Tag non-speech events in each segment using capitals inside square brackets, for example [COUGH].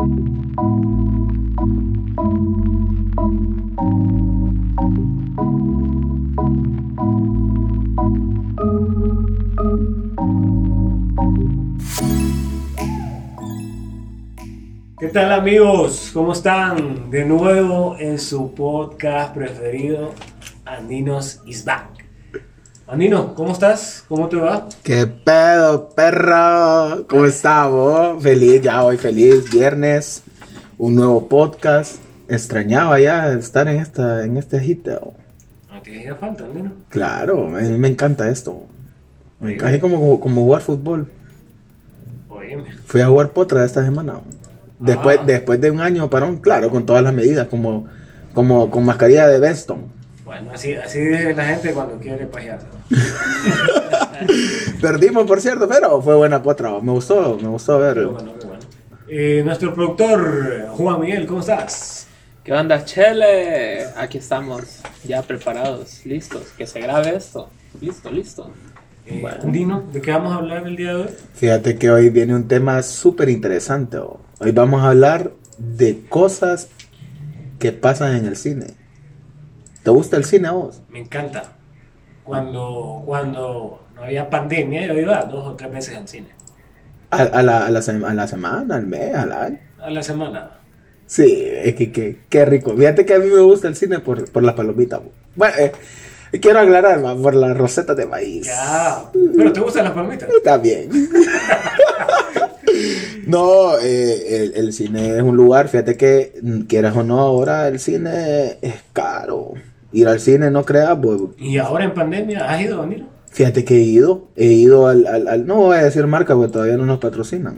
¿Qué tal amigos? ¿Cómo están? De nuevo en su podcast preferido, Andinos is back. Andino, ¿cómo estás? ¿Cómo te va? ¿Qué pedo, perro? ¿Cómo estamos? Feliz, ya hoy feliz, viernes, un nuevo podcast. Extrañaba ya estar en esta, en este hit. ¿No te hacía falta, Andino? Claro, a mí me encanta esto. Me encanta como, como jugar fútbol. Óyeme. Fui a jugar potra esta semana. Después, Ah. después de un año parón, claro, con todas las medidas, como, como con mascarilla de Beston. Bueno, así, así dice la gente cuando quiere pajearse. [LAUGHS] Perdimos, por cierto, pero fue buena potra. Me gustó, me gustó ver. Qué bueno, qué bueno. Eh, nuestro productor, Juan Miguel, ¿cómo estás? ¿Qué onda, Chele? Aquí estamos, ya preparados, listos. Que se grabe esto. Listo, listo. Eh, Bueno. Andino, ¿de qué vamos a hablar el día de hoy? Fíjate que hoy viene un tema súper interesante. oh. Hoy vamos a hablar de cosas que pasan en el cine. ¿Te gusta el cine a vos? Me encanta. Cuando, cuando no había pandemia, yo iba dos o tres veces al cine. A, a la, a la a la semana, al mes, al año. A la semana. Sí, es que, que- qué rico. Fíjate que a mí me gusta el cine por, por las palomitas. Bueno, eh, quiero aclarar, por las rosetas de maíz. Ya. ¿Pero te gustan las palomitas? Está bien. [LAUGHS] No, eh, el, el cine es un lugar, fíjate que mm, quieras o no, ahora el cine es caro. Ir al cine, no creas, pues, Y ahora en pandemia, ¿has ido, Andino? fíjate que he ido, he ido al, al- al- no voy a decir marca porque todavía no nos patrocinan,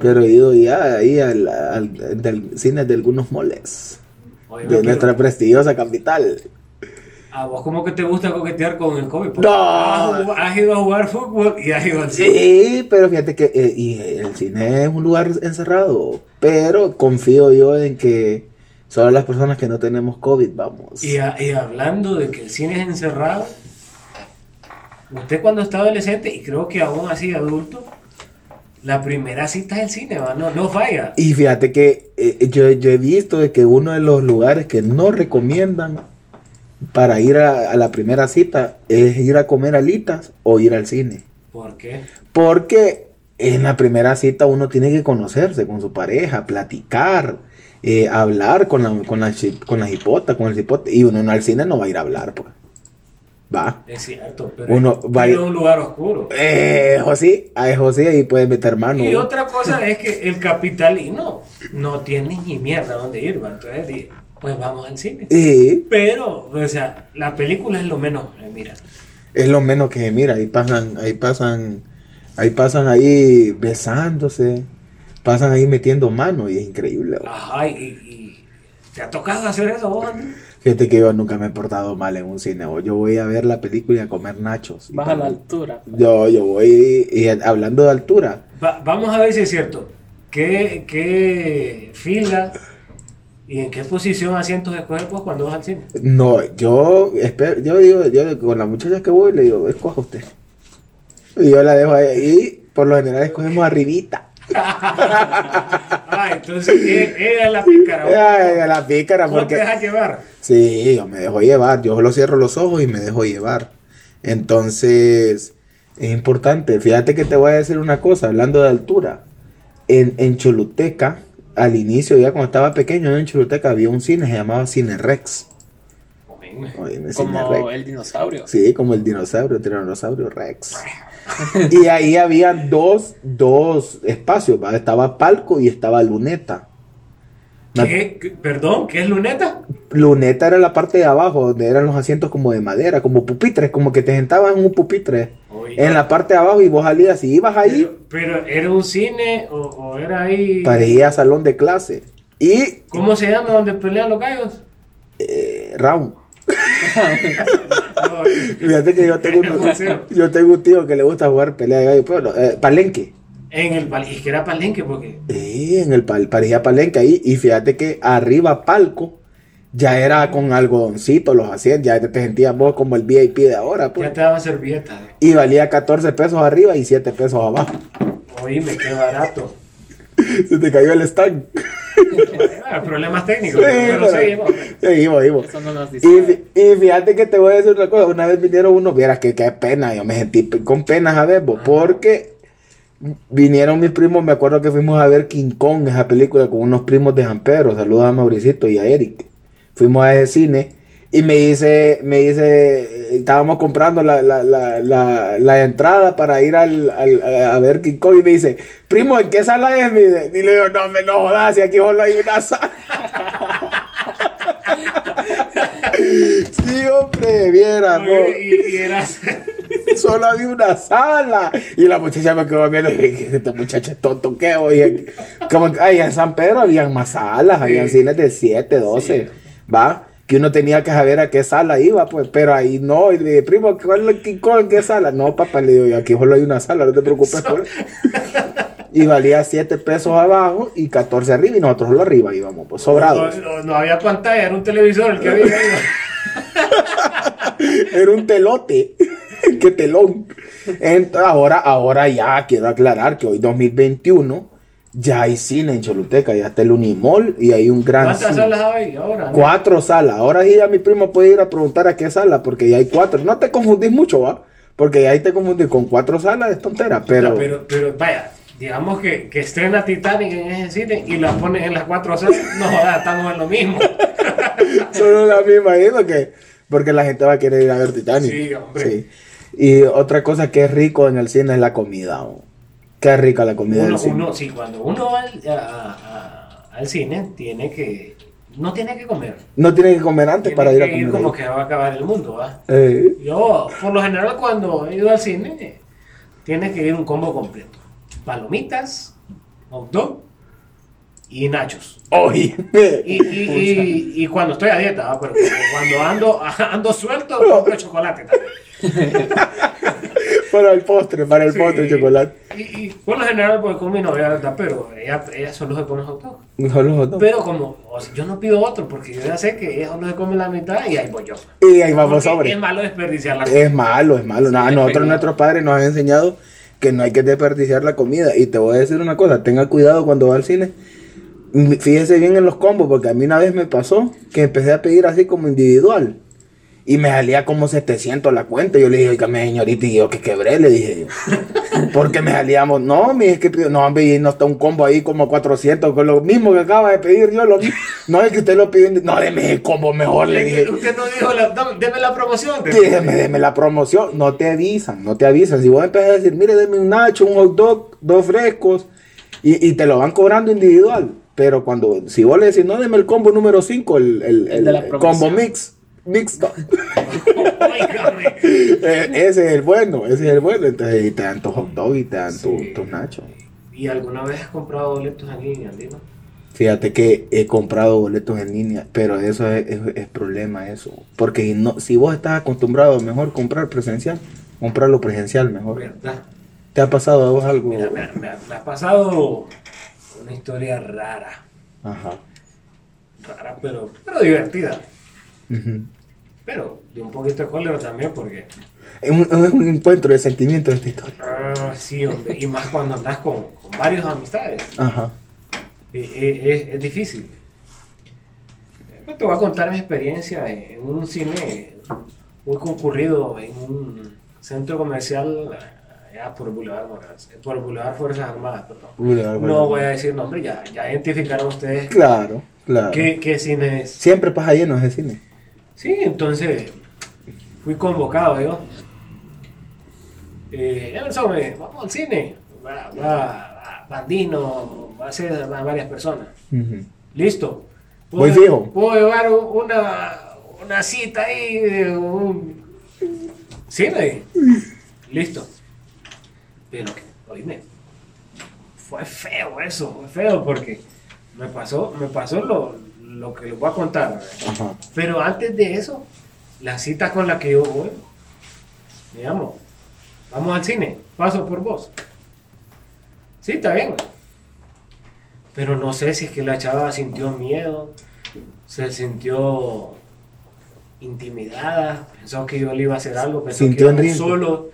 pero he ido ya ahí al, al- del cine de algunos moles, Oye, de nuestra prestigiosa capital. ¿A vos cómo que te gusta coquetear con el COVID? Porque No. Has ido a jugar fútbol y has ido al cine. Sí, pero fíjate que eh, y el cine es un lugar encerrado, pero confío yo en que solo las personas que no tenemos COVID vamos. Y, a- y hablando de que el cine es encerrado, usted cuando está adolescente, y creo que aún así adulto, la primera cita es el cine, ¿va? No, no falla. Y fíjate que eh, yo, yo he visto de que uno de los lugares que no recomiendan para ir a, a la primera cita es ir a comer alitas o ir al cine. ¿Por qué? Porque en la primera cita uno tiene que conocerse con su pareja, platicar, eh, hablar con la, con la, con la hipota, con el hipote. Y uno no al cine no va a ir a hablar, pues. Va. Es cierto, pero Uno va a ir- es un lugar oscuro. Eh, José, a José ahí puedes meter mano. Y otra cosa es que el capitalino no tiene ni mierda donde ir, ¿va? Entonces, pues vamos al cine. Y Pero, o sea, la película es lo menos, eh, mira. es lo menos que mira, ahí pasan, ahí pasan, ahí pasan ahí besándose, pasan ahí metiendo mano y es increíble. Ajá, y, y- ¿te ha tocado hacer eso vos? Fíjate que yo nunca me he portado mal en un cine. o Yo voy a ver la película y a comer nachos. Y Baja la altura. Yo, yo voy, y hablando de altura, Va- vamos a ver si es cierto. ¿Qué, qué fila y en qué posición asientos escoges vos cuando vas al cine? no, yo espero, yo digo, yo con la muchacha que voy le digo, escoja usted. Y yo la dejo ahí, y por lo general escogemos arribita. [LAUGHS] Ah, entonces e- ella es la pícara. Ay, la pícara, ¿Vos te dejas llevar? Sí, yo me dejo llevar, yo solo cierro los ojos y me dejo llevar. Entonces, es importante. Fíjate que te voy a decir una cosa, hablando de altura. En, en Choluteca, al inicio, ya cuando estaba pequeño, en Choluteca había un cine, se llamaba Cine Rex. Oíme, Cine Como Rex. el dinosaurio. Sí, como el dinosaurio, tiranosaurio Rex. [LAUGHS] y ahí había dos, dos espacios, ¿va? estaba palco y estaba luneta. ¿Qué? ¿Perdón? ¿Qué es luneta? Luneta era la parte de abajo, donde eran los asientos como de madera, como pupitres, como que te sentabas en un pupitre. En la parte de abajo y vos salías y ibas ahí, Pero, pero ¿era un cine o, o era ahí? parecía salón de clase. Y ¿Cómo se llama donde pelean los gallos? eh, round. [LAUGHS] No, Fíjate que yo tengo, un, yo tengo un tío que le gusta jugar pelea de gallo, no, eh, palenque. en el y que era palenque porque Sí, en el pal, parecía palenque ahí. Y fíjate que arriba palco ya era con algodoncito los asientos, ya te sentías vos como el VIP de ahora, pues. ya te daban servilletas. Y valía 14 pesos arriba y 7 pesos abajo. Oíme, qué barato. [LAUGHS] Se te cayó el stand. Ah, problemas técnicos. Sí, pero pero- seguimos. Seguimos, seguimos. Eso no nos Y, dice. fi- y fíjate que te voy a decir una cosa. Una vez vinieron unos, vieras que qué pena. Yo me sentí con pena a ver, vos, Ajá. porque vinieron mis primos. Me acuerdo que fuimos a ver King Kong, esa película, con unos primos de San Pedro. Saludos a Mauricito y a Eric. Fuimos a ese cine y me dice, me dice, estábamos comprando la, la, la, la, la entrada para ir al, al- a ver King Kong y me dice, primo, ¿en qué sala es? Y le digo, no, me no jodas, si aquí solo hay una sala. [LAUGHS] sí, hombre, viera, no. Y, y eras. [LAUGHS] Solo había una sala. Y la muchacha me quedó viendo y dije, este muchacho es tonto, ¿qué? Oye, [LAUGHS] como que, ay, en San Pedro habían más salas, habían Sí. cines de 7, 12, ¿va? Que uno tenía que saber a qué sala iba, pues, pero ahí no. Y le dije, primo, ¿cuál qué sala? No, papá, le digo, yo, aquí solo hay una sala, no te preocupes por eso. [LAUGHS] Y valía 7 pesos abajo y 14 arriba, y nosotros solo arriba íbamos, pues, sobrados. No, no- no había pantalla, era un televisor el que había ahí. [LAUGHS] Era un telote. [LAUGHS] Qué telón. Ent- ahora, ahora ya quiero aclarar que hoy 2021 ya hay cine en Choluteca, ya está el Unimol y hay un gran ¿Cuántas cine. salas hay ahora? no? Cuatro salas. Ahora sí ya mi primo puede ir a preguntar a qué sala, porque ya hay cuatro. No te confundís mucho, ¿va? Porque ya ahí te confundís con cuatro salas, es tontera, pero... No, pero, pero vaya, digamos que, que estrena Titanic en ese cine y la pones en las cuatro salas. No jodas, estamos en lo mismo. [LAUGHS] Solo la misma ahí porque, porque la gente va a querer ir a ver Titanic. Sí, hombre. Sí. Y otra cosa que es rico en el cine es la comida. ¿o? Qué rica la comida Uno, del cine. uno, sí, cuando uno va al, a- a- al cine, tiene que. No tiene que comer. No tiene que comer antes Tiene para ir a comer. ir como ahí. que va a acabar el mundo, ¿va? Eh, Yo, por lo general, cuando he ido al cine, tiene que ir un combo completo: palomitas, hot dog y nachos. Oye. Y, y, y, y cuando estoy a dieta, ¿va? Pero cuando ando, [LAUGHS] ando suelto, [LAUGHS] compro chocolate también. [LAUGHS] para el postre, para el Sí. postre chocolate. Y, y por lo general, pues con mi novia, ¿verdad? Pero ella, ella solo se come hot dog. Solo hot dog. Pero como o sea, yo no pido otro, porque yo ya sé que ella solo se come la mitad y ahí voy yo. Y ahí vamos Porque sobre. Es malo desperdiciar la Es malo, es malo. Nada, nosotros, nuestros padres nos han enseñado que no hay que desperdiciar la comida. Y te voy a decir una cosa, tenga cuidado cuando va al cine. Fíjese bien en los combos, porque a mí una vez me pasó que empecé a pedir así como individual. Y me salía como 700 la cuenta. Yo le dije, oiga, señorita, y yo que quebré, le dije yo. [LAUGHS] Porque me salíamos, no, mi es que pido, no, hombre, y no está un combo ahí como 400, con lo mismo que acaba de pedir yo. Lo, [LAUGHS] no es que usted lo pidió, no, deme el combo mejor, le dije. [LAUGHS] Usted no dijo, la, deme la promoción. Déjeme, déjeme la promoción. No te avisan, no te avisan. Si vos empezás a decir, mire, deme un nacho, un hot dog, dos frescos, y, y te lo van cobrando individual. Pero cuando, si vos le decís, no, deme el combo número 5, el, el, combo mix, mix, no. Óigame. Eh, ese es el bueno, ese es el bueno. Entonces, y te dan tu hot dog y te dan Sí. tus nachos. ¿Y alguna vez has comprado boletos en Andino? Fíjate que he comprado boletos en línea, pero eso es, es- es problema eso. Porque si no, si vos estás acostumbrado mejor comprar presencial, comprarlo presencial mejor. ¿Verdad? ¿Te ha pasado a vos algo? Mira, me, ha pasado una historia rara. Ajá. Rara, pero, pero divertida. Ujú. Pero de un poquito de cólera también, porque. Es un, es un encuentro de sentimientos esta historia. ah, sí, hombre. Y más cuando andas con, con varios amistades. Ajá. Eh, eh, Es, es difícil. Eh, Te voy a contar mi experiencia en un cine muy concurrido en un centro comercial allá por Boulevard eh, por Boulevard Fuerzas Armadas, perdón. Boulevard No voy a decir nombre, ya, ya identificaron ustedes Claro, claro. qué, qué cine es. Siempre pasa lleno ese cine. Sí, entonces fui convocado yo. Eh, eh, vamos al cine. Va, va, va Bandino, va a ser va varias personas. Listo. Muy ¿Puedo- fijo. Puedo llevar un- una, una cita ahí de un cine. Listo. Pero, oíme, fue feo eso, fue feo porque me pasó, me pasó lo, lo que les voy a contar. Ajá. Pero antes de eso, la cita con la que yo voy, me llamo, vamos al cine, paso por vos. Sí, está bien. Pero no sé si es que la chava sintió miedo, se sintió intimidada, pensó que yo le iba a hacer algo, pensó Sintió que riesgo. solo.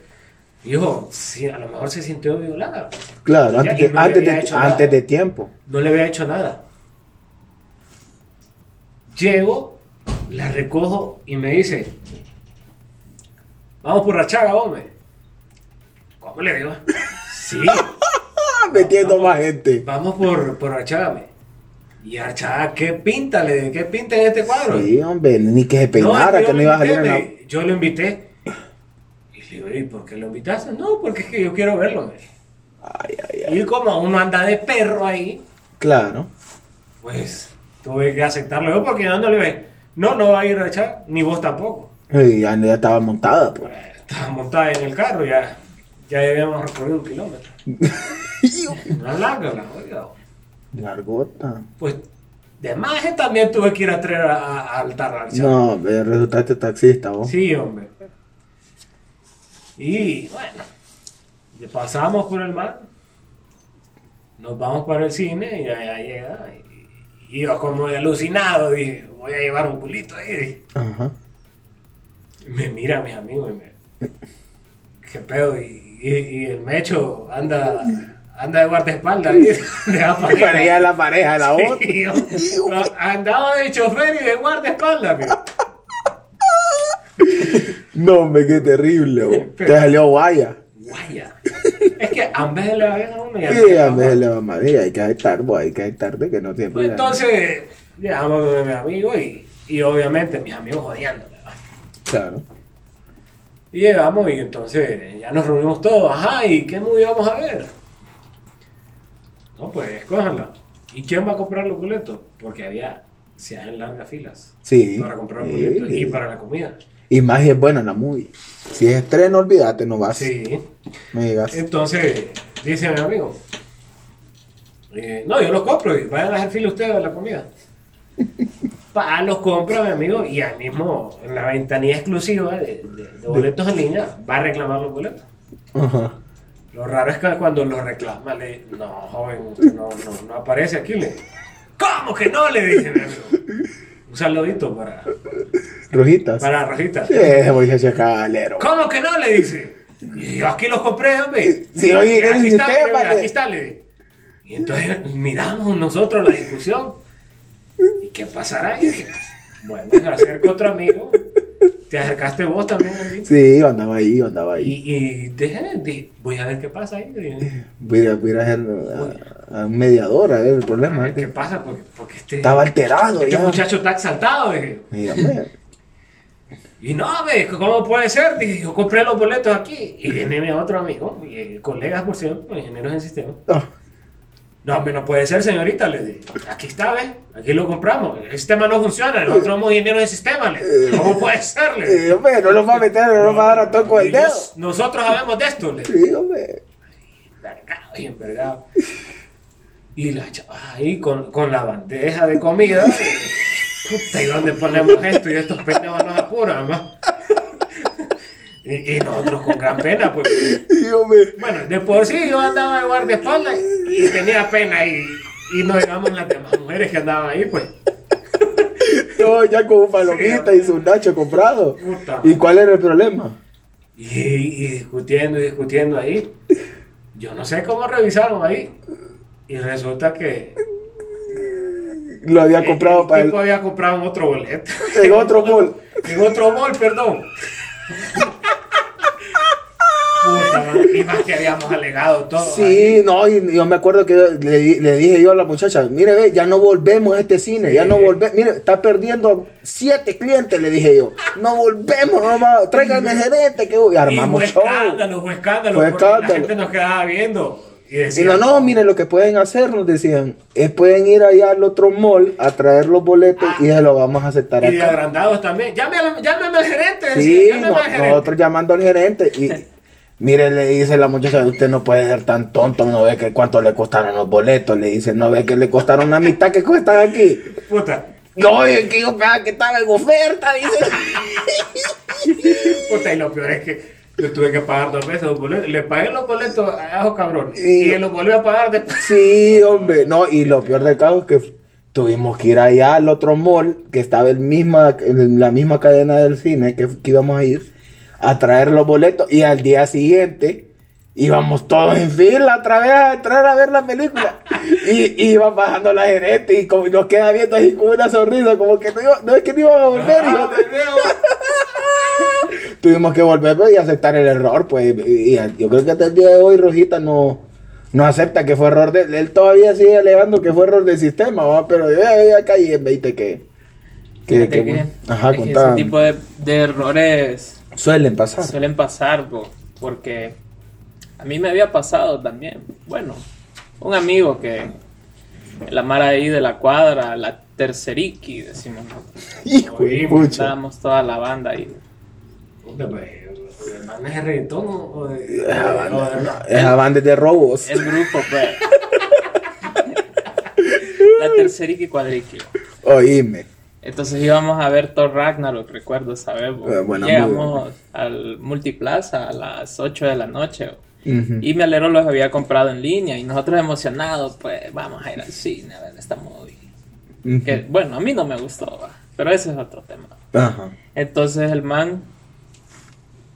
Y dijo, sí, a lo mejor se sintió violada. Claro, Ya, antes de, no antes de tiempo. No le había hecho nada. Llego, la recojo y me dice, vamos por Rachaga, hombre. ¿Cómo le digo? Sí, [LAUGHS] metiendo más gente. vamos por, por Rachaga. me. Y Rachaga, ¿qué pinta? Le ¿Qué pinta en este cuadro? Sí, hombre, ni que se peinara, que no iba a salir en la... Yo lo invité. Y le digo, ¿y por qué lo invitaste? No, porque es que yo quiero verlo. me. Ay, ay, ay. Y como uno anda de perro ahí, Claro. pues tuve que aceptarlo yo porque yo no. No, no va a ir a echar, ni vos tampoco. Y ya, ya estaba montada, pues. Pues, estaba montada en el carro, ya, ya habíamos recorrido un kilómetro. [LAUGHS] Una larga la jodida. Largota. Pues de maje también tuve que ir a traer a, a, al Tarracha. No, resultaste taxista, vos. Sí, hombre. Y bueno, pasamos por el mar, nos vamos para el cine y allá llega. Y, y yo como de alucinado dije, voy a llevar un culito ahí. dije. Ajá. Me mira mis amigos y me... ¿Qué pedo? Y, y, y el mecho anda, anda de guardaespaldas ahí, [LAUGHS] de la [LAUGHS] Y parecía la pareja la otra. Sí, yo- andaba de chofer y de guardaespaldas, mira. [LAUGHS] No, hombre, qué terrible, vos. Te salió guaya. Guaya. Es que a vez le va bien a uno y Sí, veces a no. veces le va mal. Sí, hay que estar, vos, hay que estar de que no siempre. Pues entonces, llegamos con mis amigos y, y obviamente mis amigos jodiéndome. ¿va? Claro. Y llegamos y entonces ya nos reunimos todos. Ajá, ¿y qué movie vamos a ver? No, pues escójanla. ¿Y quién va a comprar los boletos? Porque había, se hacen largas filas Sí. para comprar Sí. boletos y para la comida. Y más si es buena la movie. Si es estreno, olvídate, no vas. Sí. Me digas. Entonces, dice mi amigo, eh, no, yo los compro y vayan a hacer fila ustedes a la comida. [LAUGHS] Pa, los compra mi amigo y ahí mismo en la ventanilla exclusiva de, de- de boletos en línea va a reclamar los boletos. Ajá. Lo raro es que cuando lo reclama le no, joven, usted no, no, no aparece aquí. Le, ¿Cómo que no? Le dije mi amigo. [LAUGHS] Un saludito para, Rojitas. para Rojita. Sí, muchacho. ¿Cómo que no? Le dice. Y yo aquí los compré, hombre. Sí, oye, aquí está, aquí está, le. Y entonces miramos nosotros la discusión. ¿Y qué pasará? Y dije, bueno, se acerca otro amigo. Te acercaste vos también, amigo. Sí, yo andaba ahí, yo andaba ahí. Y, y dije, di- voy a ver qué pasa ahí. Voy a, voy a hacer a, un mediador a ver el problema. ¿Qué pasa? Porque, porque este, Estaba alterado este ya. muchacho está exaltado. Dije. Mírame. Y no, ve, ¿cómo puede ser? Dije, yo compré los boletos aquí. Y viene mi otro amigo, y, eh, colegas, por cierto, ingenieros en sistema. Ah, No, hombre, no puede ser, señorita. Le dije, aquí está, ¿ves? Aquí lo compramos. El sistema no funciona. Nosotros somos ingenieros de sistema. Le dije, ¿Cómo puede ser? Le dije. eh, hombre, no lo va a meter, no lo va a dar a todo con el dedo. Nosotros sabemos de esto. Le dije, Sí, hombre. envergado envergado. Y la chava ahí con, con la bandeja de comida. Puta, ¿y dónde ponemos esto? Y estos pendejos nos apuran, ¿no? Y, y nosotros con gran pena, pues. Sí, hombre. Bueno, de por sí yo andaba de guardaespaldas y tenía pena y, y no digamos las demás mujeres que andaban ahí, pues. Todo ya con un palomita y su nacho comprado. Puta. ¿Y cuál era el problema? Y, y discutiendo y discutiendo ahí. Yo no sé cómo revisaron ahí. Y resulta que Lo había comprado el para el, tipo había comprado en otro boleto. en otro mall. [LAUGHS] En otro mall, perdón. Puta, y más que habíamos alegado todo. Sí, no, y yo me acuerdo que le, di- le dije yo a la muchacha, mire, ve, ya no volvemos a este cine, ya no volvemos, mire, está perdiendo siete clientes, le dije yo, no volvemos, no tráiganme gerente, que y Y armamos fue show. escándalo, fue escándalo. Fue escándalo. La gente nos quedaba viendo. Y Y decía, no, no, mire, lo que pueden hacer, nos decían, es pueden ir allá al otro mall a traer los boletos y se los vamos a aceptar Y de acá. agrandados también. Llame al- llámeme al gerente. Sí, llámeme no- al gerente. nosotros llamando al gerente y [LAUGHS] mire, le dice la muchacha, usted no puede ser tan tonto, no ve que cuánto le costaron los boletos, le dice, no ve que le costaron la mitad que cuestan aquí. Puta, No, es que yo que estaba en oferta, dice. [LAUGHS] puta, y lo peor es que yo tuve que pagar dos veces los boletos. Le pagué los boletos a esos cabrones. Y- Y, los volvió a pagar después. Sí, hombre, no, y lo peor del caso es que tuvimos que ir allá al otro mall, que estaba en, misma, en la misma cadena del cine que, que íbamos a ir, a traer los boletos y al día siguiente íbamos todos en fila otra vez a entrar a ver la película. Y, [LAUGHS] y iban bajando la gerente y como nos queda viendo así con una sonrisa, como que no, iba- no es que no iban a volver. Ah, hijo de- de nuevo. Tuvimos que volver pues, y aceptar el error, pues. Y, y yo creo que hasta el día de hoy Rojita no, no acepta que fue error de él. Todavía sigue alegando que fue error del sistema, ¿va? pero ya, ya caí en 20 que. que, que- que- ajá, es ese tipo de, de errores Suelen pasar. suelen pasar, bo, porque a mí me había pasado también. Bueno, un amigo que la mara ahí de la cuadra, la terceriqui, decimos. [LAUGHS] Hijo. Estábamos toda la banda ahí. Puta, pues, ¿el man es de reggaetón o de, Esa de- banda, o de rap? esa banda es de robos. El grupo, pues. [LAUGHS] la terceriqui cuadriqui. Oíme. Entonces íbamos a ver Thor Ragnarok, recuerdo bo. Eh, Llegamos al Multiplaza a las 8 de la noche. Y mi alero los había comprado en línea y nosotros emocionados, pues vamos a ir al cine a ver esta movie. Que, bueno, a mí no me gustó, va, pero ese es otro tema. Ajá. Entonces el man,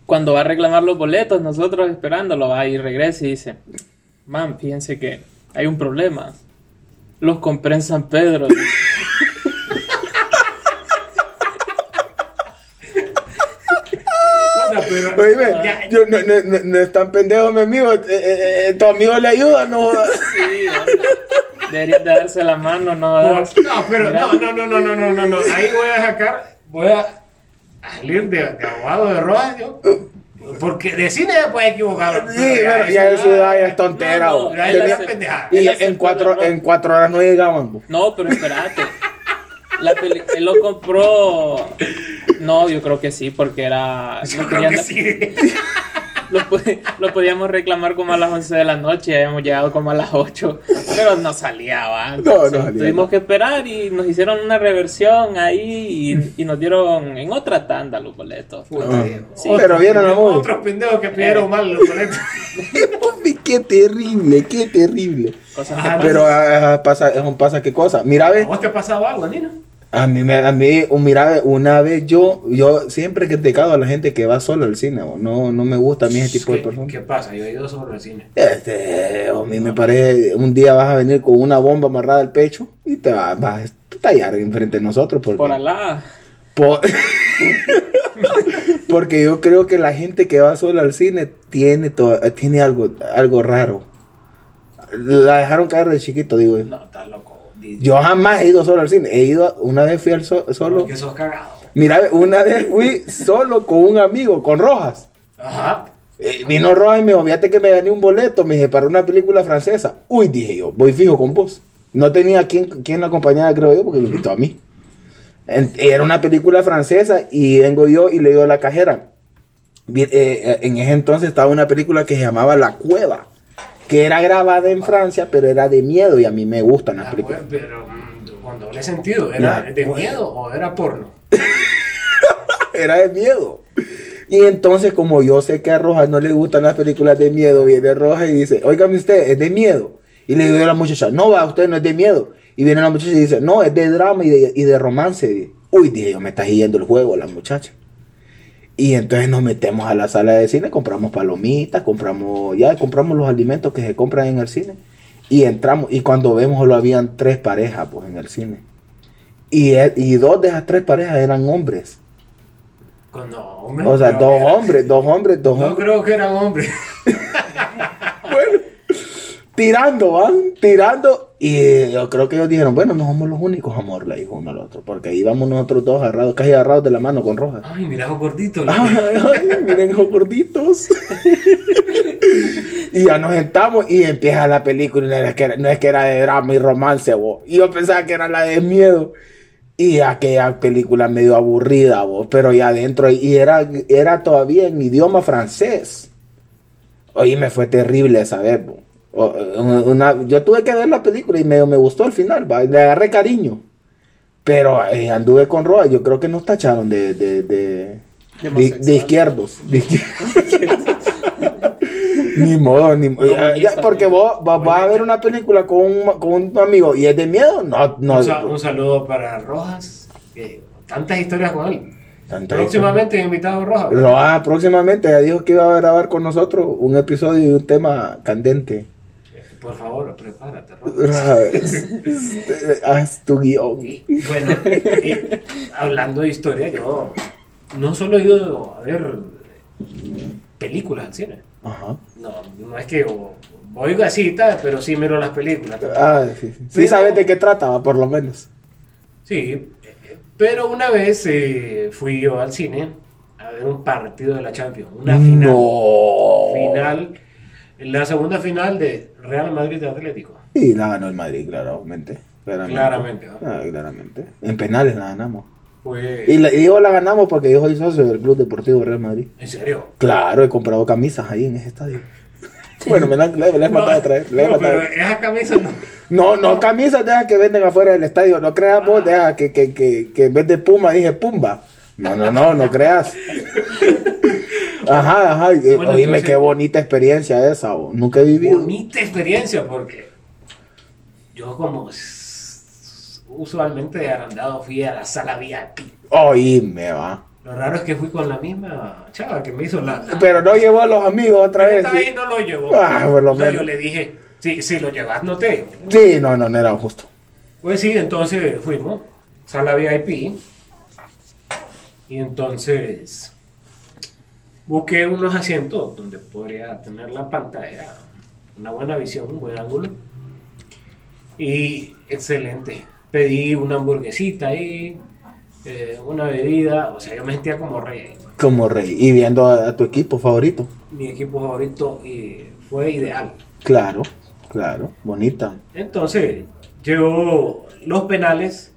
cuando va a reclamar los boletos, nosotros esperándolo, va y regresa y dice, man, fíjense que hay un problema. Los compré en San Pedro. [LAUGHS] Oíme, Ya- yo, no, no, no, no es tan pendejo mi amigo. eh, eh, eh, tu amigo le ayuda, no. [LAUGHS] Sí, hombre. Deberían de darse la mano, no. No, pero Mira. no, no, no, no, no, no, no, no. Ahí voy a sacar, voy a salir de, de abogado de rojas, yo. Porque de cine se puede equivocar. Sí, bueno, ya eso ya es tontera. No, no. Ya es hace- pendeja. Y en cuatro, en cuatro horas no llegaban. bo. No, pero espérate. La peli- él lo compró. No, yo creo que sí, porque era. Yo lo, creo que sí. Lo, pu- lo podíamos reclamar como a las 11 de la noche y habíamos llegado como a las 8. Pero no salía, ¿va? Entonces, salía, Tuvimos no. que esperar y nos hicieron una reversión ahí y, y nos dieron en otra tanda los boletos. Ah. Sí. Pero vieron movie. Otros pendejos que pidieron mal los boletos. [LAUGHS] Qué terrible, qué terrible. Cosas Ah. Pero ah, pasa, es un pasa qué cosa. Mira, ¿A ve, vos te pasaba algo, Nino? A mí, me- a mí, un- mira, una vez yo, yo siempre he criticado a la gente que va solo al cine, bo. no, no me gusta a mí ese tipo de ¿Qué, personas. ¿Qué pasa? Yo he ido sobre el cine. Este, a mí me parece, un día vas a venir con una bomba amarrada al pecho y te vas, vas a tallar enfrente de nosotros porque, Por Alá. por- [LAUGHS] porque yo creo que la gente que va sola al cine tiene, to- tiene algo, algo raro. La dejaron caer de chiquito, digo. No, estás loco. Yo jamás he ido solo al cine. He ido, una vez fui al so- solo. Que sos cagado. Mira, una vez fui solo con un amigo, con Rojas. Ajá. Eh, vino Rojas y me dijo, fíjate que me gané un boleto, me dije, para una película francesa. Uy, dije yo, voy fijo con vos. No tenía quien, quien la acompañara, creo yo, porque me invitó a mí. En- Era una película francesa y vengo yo y le digo a la cajera. Eh, eh, en ese entonces estaba una película que se llamaba La Cueva, que era grabada en Francia, pero era de miedo y a mí me gustan las Ah, películas. bueno, pero mm, con doble sentido. ¿Era Ya, de miedo o era porno? [LAUGHS] era de miedo. Y entonces, como yo sé que a Rojas no le gustan las películas de miedo, viene Rojas y dice, óigame usted, es de miedo. Y le digo a la muchacha, no va, usted no es de miedo. Y viene la muchacha y dice, no, es de drama y de, y de romance. Uy, dije yo, me está yendo el juego la muchacha. Y entonces nos metemos a la sala de cine, compramos palomitas, compramos, ya compramos los alimentos que se compran en el cine. Y entramos, y cuando vemos, lo habían tres parejas pues, en el cine. Y, e- y dos de esas tres parejas eran hombres. Con no, hombre. O sea, dos era- hombres, dos hombres, dos No hombres. creo que eran hombres. [LAUGHS] Tirando, van, tirando. Y yo creo que ellos dijeron, bueno, no somos los únicos, amor, le dijo uno al otro. Porque íbamos nosotros dos agarrados, casi agarrados de la mano con roja. Ay, mira, esos gorditos. Ay, ay, miren esos gorditos. [LAUGHS] y ya nos sentamos y empieza la película. y No es que era, no es que era de drama y romance, vos. Y yo pensaba que era la de miedo. Y aquella película medio aburrida, vos. Pero ya adentro, y era, era todavía en idioma francés. Oye, me fue terrible esa vez, vos. Una- yo tuve que ver la película y medio me gustó al final, va, le agarré cariño. Pero eh, anduve con Roa, yo creo que nos tacharon de, de, de, De de, homosexual. de izquierdos. [LAUGHS] ni modo, ni modo. Ya- ya, porque vos vas vas a ver una película con un, con un amigo y es de miedo, no, no. Un, sa- un saludo para Rojas. que tantas historias con él. Próximamente invitado roja. Lo ah, próximamente ya dijo que iba a grabar con nosotros un episodio y un tema candente. Por favor, prepárate. Haz [LAUGHS] tu guion. Bueno, hablando de historia, yo no solo he ido a ver películas al cine. Ajá. No, no es que o- voy a cita, pero sí miro las películas. Ah, sí, sí. Sabes de qué trataba, por lo menos. Sí, eh, pero una vez eh, fui yo al cine a ver un partido de la Champions, una final. No. Final, la segunda final de Real Madrid de Atlético. Y la ganó el Madrid, claramente. Claramente. Claramente, ¿no? Ah, claramente. En penales la ganamos. Fue, Y, la- y digo la ganamos porque yo soy socio del Club Deportivo Real Madrid. ¿En serio? Claro, he comprado camisas ahí en ese estadio. [LAUGHS] Bueno, me la, le, le he mandado a traer. le he no, pero esa camisa no. No, no, camisas deja que venden afuera del estadio. No creas vos, deja que, que, que, que en vez de Puma dije Pumba. No, no, no, no creas. [LAUGHS] Ajá, ajá. Bueno, Oíme, entonces- qué bonita experiencia esa. vos. Nunca he vivido. Bonita experiencia porque yo como usualmente de agrandado fui a la sala VIP. Oíme, va. Lo raro es que fui con la misma chava que me hizo la... Pero no llevó a los amigos otra vez. Esta ¿sí? vez no lo llevó. Ah, por lo menos. yo le dije, sí, si lo llevas, no te... Sí, no, no, no era justo. Pues sí, entonces fuimos, sala VIP, y entonces busqué unos asientos donde podría tener la pantalla, una buena visión, un buen ángulo, y excelente. Pedí una hamburguesita ahí, eh, una bebida, o sea, yo me sentía como rey. Como rey. Y viendo a, a tu equipo favorito. Mi equipo favorito y fue ideal. Claro, claro. Bonita. Entonces, llegó los penales.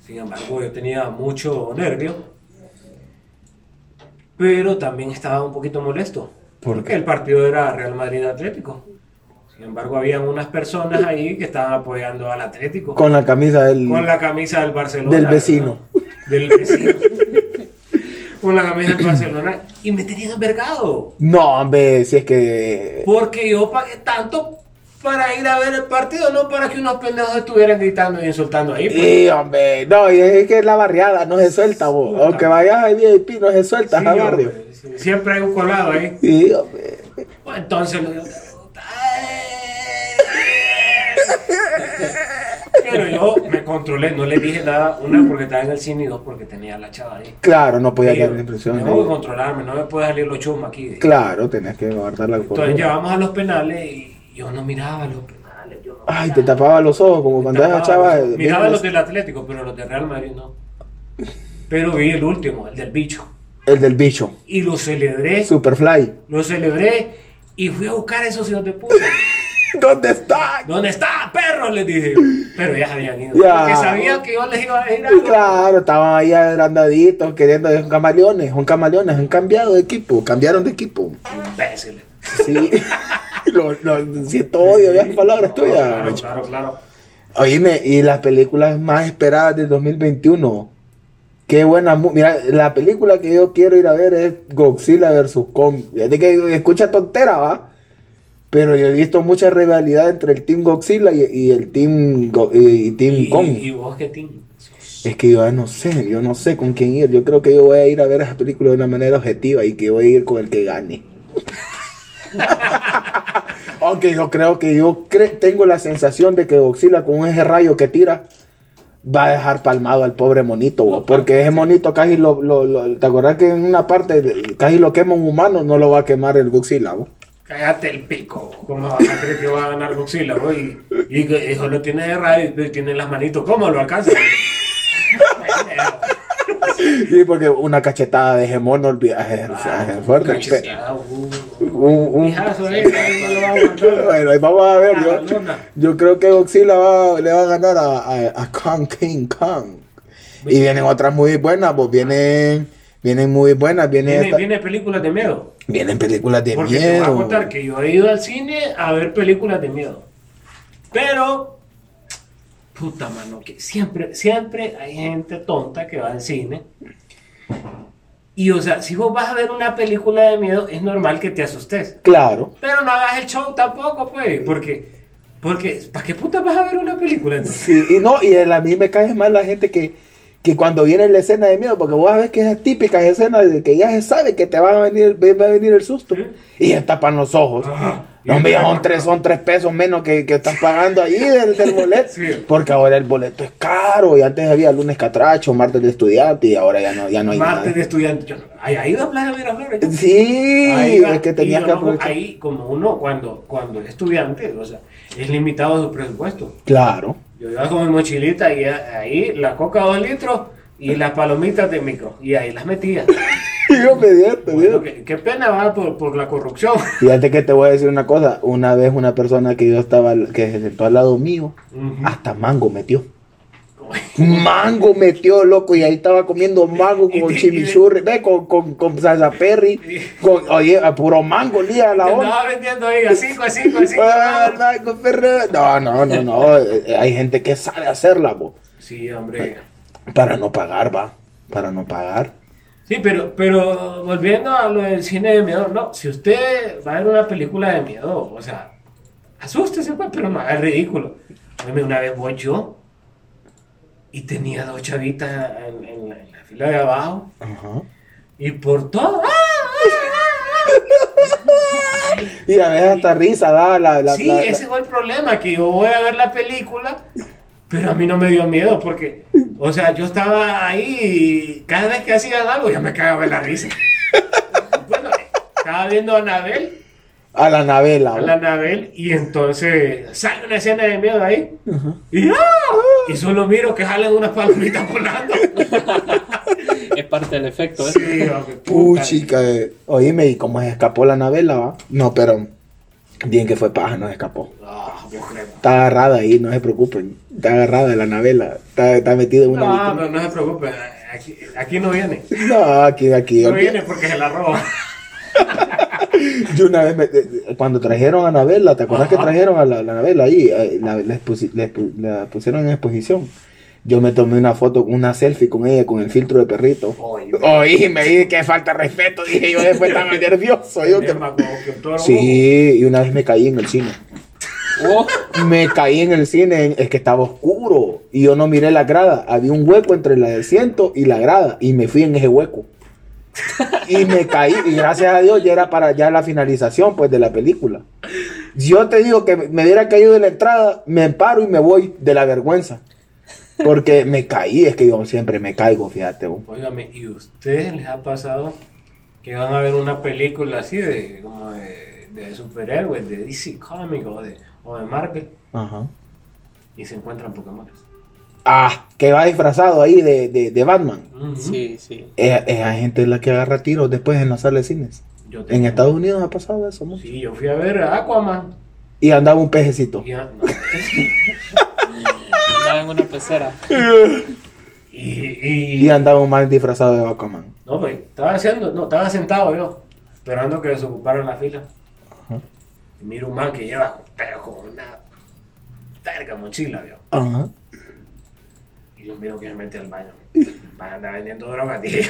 Sin embargo, yo tenía mucho nervio. Pero también estaba un poquito molesto. ¿Por Porque el partido era Real Madrid Atlético. Sin embargo, habían unas personas ahí que estaban apoyando al Atlético. Con la camisa del. Con la camisa del Barcelona. Del vecino. Del vecino. [LAUGHS] con la camisa del Barcelona. Y me tenían envergado. No, hombre, si es que. Porque yo pagué tanto para ir a ver el partido, no para que unos pendejos estuvieran gritando y insultando ahí. pues. Sí, hombre. No, y es que la barriada no se suelta, vos. Aunque vayas a VIP, no se suelta, Sí, barrio. sí, siempre hay un colado ahí. Sí, hombre. Bueno, entonces Pero yo me controlé, no le dije nada. Una porque estaba en el cine y dos porque tenía la chava ahí. Claro, no podía Y dar yo, la impresión. Tengo que controlarme, no me puede salir los chumas aquí. Claro, tenés que guardar la Entonces llevamos a los penales y yo no miraba los penales. Yo no Ay, te tapaba los ojos como cuando esa chava. los- Miraba los del Atlético, pero los de Real Madrid no. Pero vi el último, el del bicho. El del bicho. Y lo celebré, Superfly. lo celebré y fui a buscar a esos hijos de puta. [LAUGHS] ¿Dónde está? ¿Dónde está, perro? Les dije. Pero ya habían ido. Ya. Porque sabían que yo les iba a decir algo. Claro, estaban ahí agrandaditos queriendo son camaleones, son camaleones, han cambiado de equipo, cambiaron de equipo. Imbéciles. Sí. [LAUGHS] lo, lo siento odio, ya palabras tuyas. Claro, claro, claro. Oíme, y las películas más esperadas del 2021. Qué buena. Mira, la película que yo quiero ir a ver es Godzilla vs. Kong. Fíjate que escucha tontera, ¿va? Pero yo he visto mucha rivalidad entre el Team Godzilla y, y el Team, Go- y, y Team Y, Kong. y, vos qué team. Es que yo no sé, yo no sé con quién ir. Yo creo que yo voy a ir a ver esa película de una manera objetiva y que voy a ir con el que gane. [LAUGHS] Aunque yo creo que yo cre- tengo la sensación de que Godzilla con ese rayo que tira va a dejar palmado al pobre monito, bo, porque ese monito casi lo, lo- lo- ¿te acuerdas que en una parte de- casi lo quema un humano? No lo va a quemar el Godzilla, bo. Cállate el pico. ¿Cómo vas a creer que va a ganar Godzilla, güey? Y que eso lo tiene de radio y tiene las manitos. ¿Cómo lo alcanza? [LAUGHS] Sí, porque una cachetada de ese mono olvida- es, es- es fuerte. Uh. Un- un- eh. [LAUGHS] Bueno, vamos a ver. Ah, Yo, yo creo que Godzilla va- le va a ganar a, a, a Kong King Kong. Y vienen otras muy buenas, pues vienen, vienen muy buenas. Viene Viene, esta- viene películas de miedo. vienen películas de Porque te voy a miedo. contar que yo he ido al cine a ver películas de miedo. Pero, puta mano, que siempre, siempre hay gente tonta que va al cine. Y o sea, si vos vas a ver una película de miedo, es normal que te asustes. Claro. Pero no hagas el show tampoco, pues. Porque, porque ¿para qué puta vas a ver una película entonces? Sí, y no, y a mí me cae mal la gente que, que cuando viene la escena de miedo, porque vos sabés que es típica escena de que ya se sabe que te va a venir, va a venir el susto. Y se tapan los ojos. Ajá. No, hombre, son tres, son tres pesos menos que, que estás pagando ahí del, del [LAUGHS] boleto. Sí. Porque ahora el boleto es caro. Y antes había lunes catracho, martes de estudiante. Y ahora ya no, ya no hay Martes nada. de estudiante. Yo, ¿Hay ahí ido a Playa Miraflores? Sí, es que tenías que no- aprovechar. Ahí, como uno, cuando, cuando es estudiante, o sea, es limitado a su presupuesto. Claro. Yo iba con mi mochilita y ahí la coca dos litros y las palomitas de micro. Y ahí las metía. [LAUGHS] Yo me divierto, Bueno, qué, qué pena va por, por la corrupción. [LAUGHS] Fíjate que te voy a decir una cosa. Una vez una persona que yo estaba, que se sentó al lado mío, hasta mango metió. Mango metió, loco, y ahí estaba comiendo mango [LAUGHS] con chimichurri, ve, con, con, con salsa perry, [LAUGHS] con, oye, a puro mango, lía a la hora. andaba vendiendo ahí a 5, a 5, a 5. Mango, perro. No, no, no, no, eh, hay gente que sabe hacerla, bo, Sí, hombre. para no pagar, va, para no pagar. Sí, pero, pero volviendo a lo del cine de miedo, no, si usted va a ver una película de miedo, o sea, asústese, pues, pero no haga ridículo. Una vez voy yo y tenía dos chavitas en, en la, en la fila de abajo Ajá. y por todo. ¡ah! Y a veces hasta risa da la, la, Sí, la- ese fue el problema, que yo voy a ver la película, pero a mí no me dio miedo porque, o sea, yo estaba ahí y cada vez que hacían algo ya me cagaba de la risa. [LAUGHS] bueno, estaba viendo a Anabel, a la novela. a la Anabel, y entonces sale una escena de miedo ahí, y, ¡ah! y solo miro que salen unas palomitas volando. [LAUGHS] Es parte del efecto, ¿eh? Sí, hombre, puta. Puchica, eh. oíme, ¿y cómo se escapó la novela, va? No, pero bien que fue paja, no se escapó. Ah. Está agarrada ahí, no se preocupen. Está agarrada la novela. Está, está metida en una No, vitrina. pero no se preocupe, aquí, aquí no viene. No, aquí, aquí. No aquí. viene porque se la roba. [LAUGHS] Yo una vez, me- cuando trajeron a Anabela, ¿te acuerdas Ajá. que trajeron a la, la Anabela ahí? La, la la la pusieron en exposición. Yo me tomé una foto, una selfie con ella con el filtro de perrito. Oye, Oye, me dije que falta respeto. Dije yo después estaba [LAUGHS] nervioso. Yo que... Sí, y una vez me caí en el cine. Oh, Me caí en el cine, es que estaba oscuro y yo no miré la grada. Había un hueco entre el asiento y la grada y me fui en ese hueco. Y me caí y gracias a Dios ya era para ya la finalización pues de la película. Yo te digo que me hubiera caído de la entrada, me paro y me voy de la vergüenza. Porque me caí, es que yo siempre me caigo, fíjate. vos. Óigame, ¿y ustedes les ha pasado que van a ver una película así de como de, de superhéroes, de DC Comics o de, o de Marvel Ajá. y se encuentran Pokémon? Ah, que va disfrazado ahí de, de, de Batman. Ujú. sí, sí. Esa, esa gente es la que agarra tiros después en las salas de cines. Yo En tengo- Estados Unidos ha pasado eso mucho. Sí, yo fui a ver a Aquaman. Y andaba un pejecito. Y, a- no, [LAUGHS] Andaba en una pecera. y, y- Y andaba un man disfrazado de Aquaman. no, pues, estaba haciendo, no, estaba sentado yo, esperando que desocuparan la fila. Y miro un man que lleva, pero con una verga mochila, yo. Ajá. Y yo miro que se mete al baño. Va a andar vendiendo droga, tío.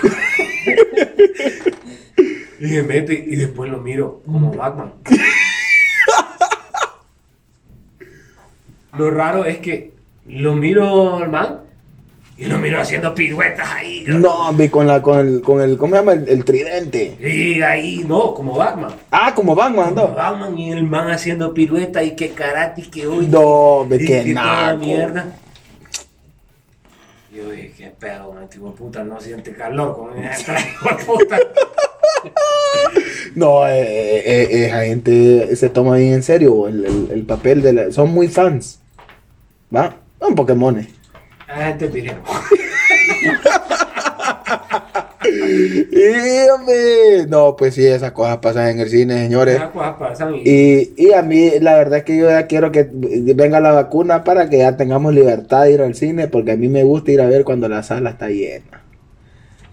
y se mete y después lo miro como Batman. [LAUGHS] lo raro es que lo miro al man y lo miro haciendo piruetas ahí. No, vi con la, con el, con el, ¿cómo se llama? El, el tridente. Y ahí, no, como Batman. Ah, como Batman Como andaba. Batman y el man haciendo piruetas y que karate que hoy. No, ve que naco. mierda. Yo dije, qué pedo, man, tipo puta, no siente calor con esa [LAUGHS] puta. No, eh, eh, eh, esa gente se toma bien en serio el, el- el papel de la... Son muy fans. ¿Va? Son Pokémon. La gente pide. Y, hombre, no, pues sí, esas cosas pasan en el cine, señores. Esas cosas pasan y. Y, y a mí, la verdad es que yo ya quiero que venga la vacuna para que ya tengamos libertad de ir al cine, porque a mí me gusta ir a ver cuando la sala está llena.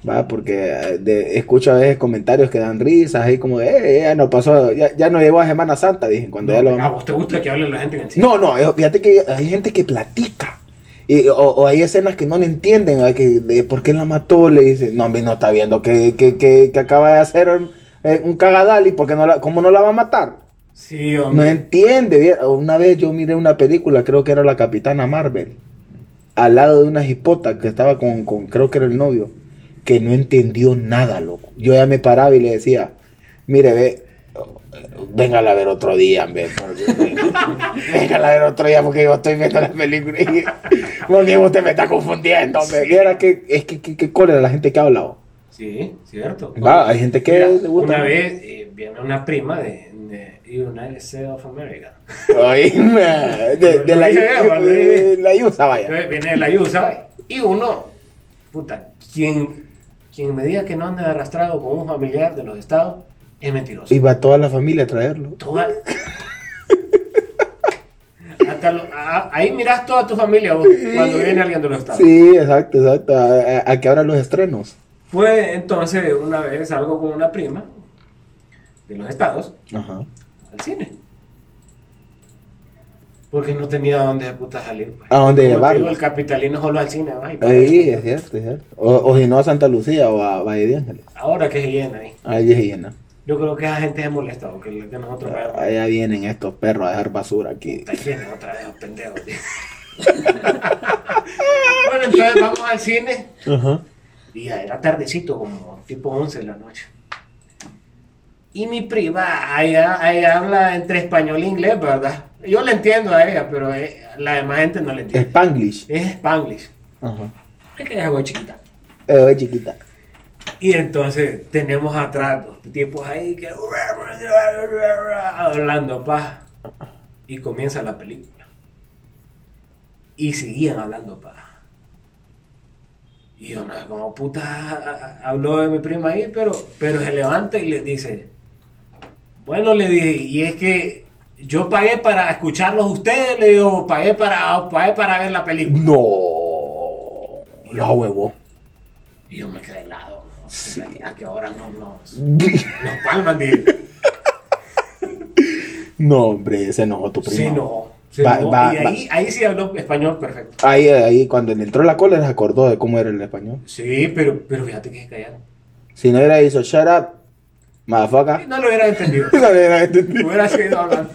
Va, porque eh, de- escucho a veces comentarios que dan risas, ahí como de, eh, ya no pasó, ya, ya no llegó a Semana Santa, dije, cuando ya lo ¿A vos te gusta que hable la gente en el cine? No, no, eh, fíjate que hay gente que platica. Y, o, o hay escenas que no le entienden, ¿verdad? que de por qué la mató, le dice, no, hombre, no está viendo que, que, que, que acaba de hacer un, eh, un cagadal y por qué no la, cómo no la va a matar. Sí, No entiende. Una vez yo miré una película, creo que era la Capitana Marvel. al lado de una jipota que estaba con, con, creo que era el novio, que no entendió nada, loco. Yo ya me paraba y le decía, mire, ve, véngala a ver otro día, porque- [LAUGHS] véngala a ver otro día porque yo estoy viendo la película y [LAUGHS] porque usted me está confundiendo, hombre. Y era que, es que, que, que cólera la gente que habla. oh. Sí, cierto. Va, hay gente que Mira, le gusta. Una vez eh, viene una prima de, de United States of America. [LAUGHS] De, de la, de la USA, vaya. Viene de la USA y uno, puta, quien, quien me diga que no anda arrastrado con un familiar de los estados es mentiroso. Iba toda la familia a traerlo. Toda- Hasta lo- a- ahí miras toda tu familia vos, cuando viene alguien de los estados. Sí, exacto, exacto. A, a- a que ahora los estrenos. Fue entonces una vez salgo con una prima de los estados Ajá. al cine. Porque no tenía dónde de puta salir. pues. ¿A dónde digo, El capitalismo solo al cine. eso. es cierto, es cierto. O, o si no a Santa Lucía o a Valle de Ángeles. Ahora que se llena ahí. Ahí es llena. Yo creo que esa gente se molesta porque que nosotros vayamos. Allá vienen estos perros a dejar basura aquí. Está lleno otra vez, los pendejos. [LAUGHS] bueno, entonces vamos al cine. Ajá. Y ya era tardecito, como tipo 11 de la noche. Y mi prima, ella, ella habla entre español e inglés, ¿verdad? Yo le entiendo a ella, pero eh, la demás gente no le entiende. Spanglish. Es Spanglish. Ajá. Es que es muy chiquita. Eh, chiquita. Y entonces tenemos atrás dos tipos ahí que hablando pa y comienza la película y seguían hablando pa y yo no sé cómo puta habló de mi prima ahí pero pero se levanta y le dice bueno le dije y es que yo pagué para escucharlos ustedes le digo pagué para pagué para ver la película No. No, huevo. y yo me quedé helado ¿no? a que ahora no nos [LAUGHS] nos palman No, hombre, se enojó tu primo. Sí, no. Se Va- enojó. va- y ahí, ahí sí habló español perfecto. Ahí, ahí, cuando le entró la cólera, se acordó de cómo era el español. Sí, pero, pero fíjate que se callaron. Si no hubiera dicho shut up, motherfucker. No lo hubiera entendido. [LAUGHS] No hubiera entendido. Hubiera seguido hablando.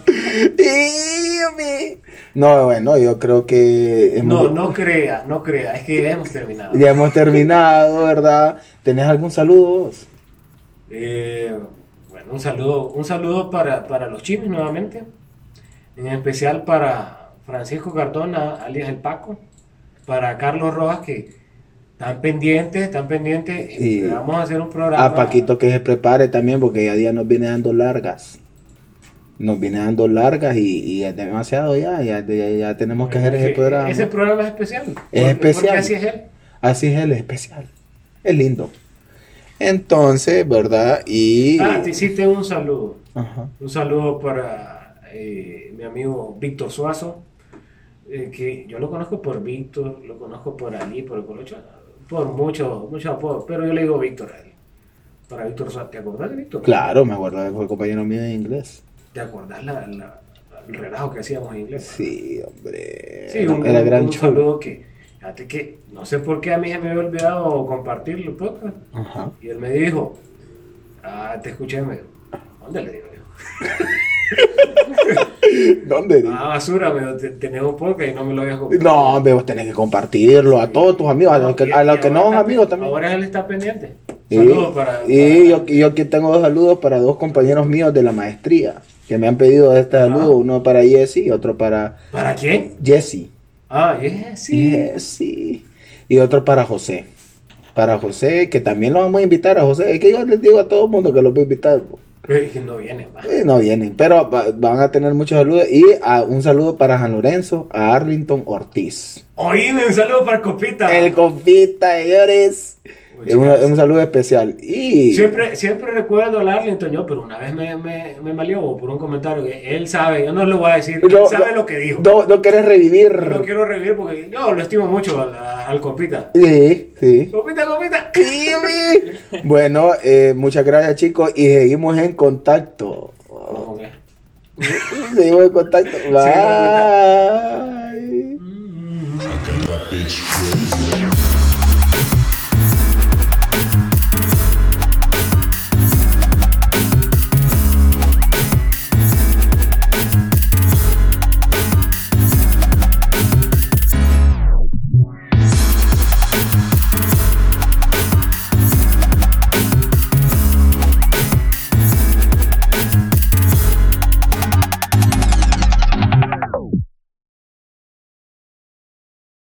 No, bueno, yo creo que No, no crea, no crea. Es que ya hemos terminado. ya hemos terminado, ¿verdad? ¿Tenés algún saludo vos? Eh, bueno, un saludo, un saludo para, para los chinos nuevamente. En especial para Francisco Cardona, alias El Paco. Para Carlos Rojas, que están pendientes, están pendientes. Y Vamos a hacer un programa. A Paquito que se prepare también porque ya día nos viene dando largas. Nos viene dando largas y, y es demasiado ya, ya, ya, ya tenemos que hacer ese programa. Ese programa es especial. Es Porque- especial. Porque así es él. Así es el especial. Es lindo. Entonces, ¿verdad? Y... Ah, te hiciste un saludo. Ajá. Un saludo para eh, mi amigo Víctor Suazo, eh, que yo lo conozco por Víctor, lo conozco por Ali, por el Colocho, por muchos mucho apodos, pero yo le digo Víctor a él. Para Víctor ¿te acordás de Víctor? Claro, me acuerdo de fue compañero mío de inglés. ¿Te acordás la, la- el relajo que hacíamos en inglés? Sí, hombre. Sí, un, era un- gran un saludo que, fíjate que, no sé por qué a mí se me había olvidado compartir el podcast. Ajá. Y él me dijo, ah, te escuché, me dijo, ¿dónde le digo yo? [LAUGHS] [LAUGHS] ¿Dónde? Ah, basura, dijo, "Te- tenés un podcast y no me lo habías compartido. No, hombre, vos tenés que compartirlo a todos tus amigos, a los que, a los que no son amigos también. Ahora él está pendiente. Y, Saludos para. y para- yo, y yo aquí tengo dos saludos para dos compañeros míos de la maestría que me han pedido este saludo, uno para Jesse y otro para ¿Para quién? Jesse. Ah, sí. Jesse. Y otro para José. Para José, que también lo vamos a invitar a José. Es que yo les digo a todo el mundo que los voy a invitar. No viene, va. Eh, no vienen, pero va- van a tener muchos saludos. Y a- un saludo para San Lorenzo, a Arlington Ortiz. Oíme, un saludo para Copita. El compita, señores. Un, un saludo especial. Y Siempre, siempre recuerdo al Arlington, yo, pero una vez me, me, me malió por un comentario que él sabe, yo no le voy a decir, No, él sabe no, lo que dijo. no, no querés revivir. No lo quiero revivir porque yo lo estimo mucho al, al Copita. Sí, sí. Copita, Copita. Sí, bueno, eh, muchas gracias chicos y seguimos en contacto. Seguimos en contacto. Bye.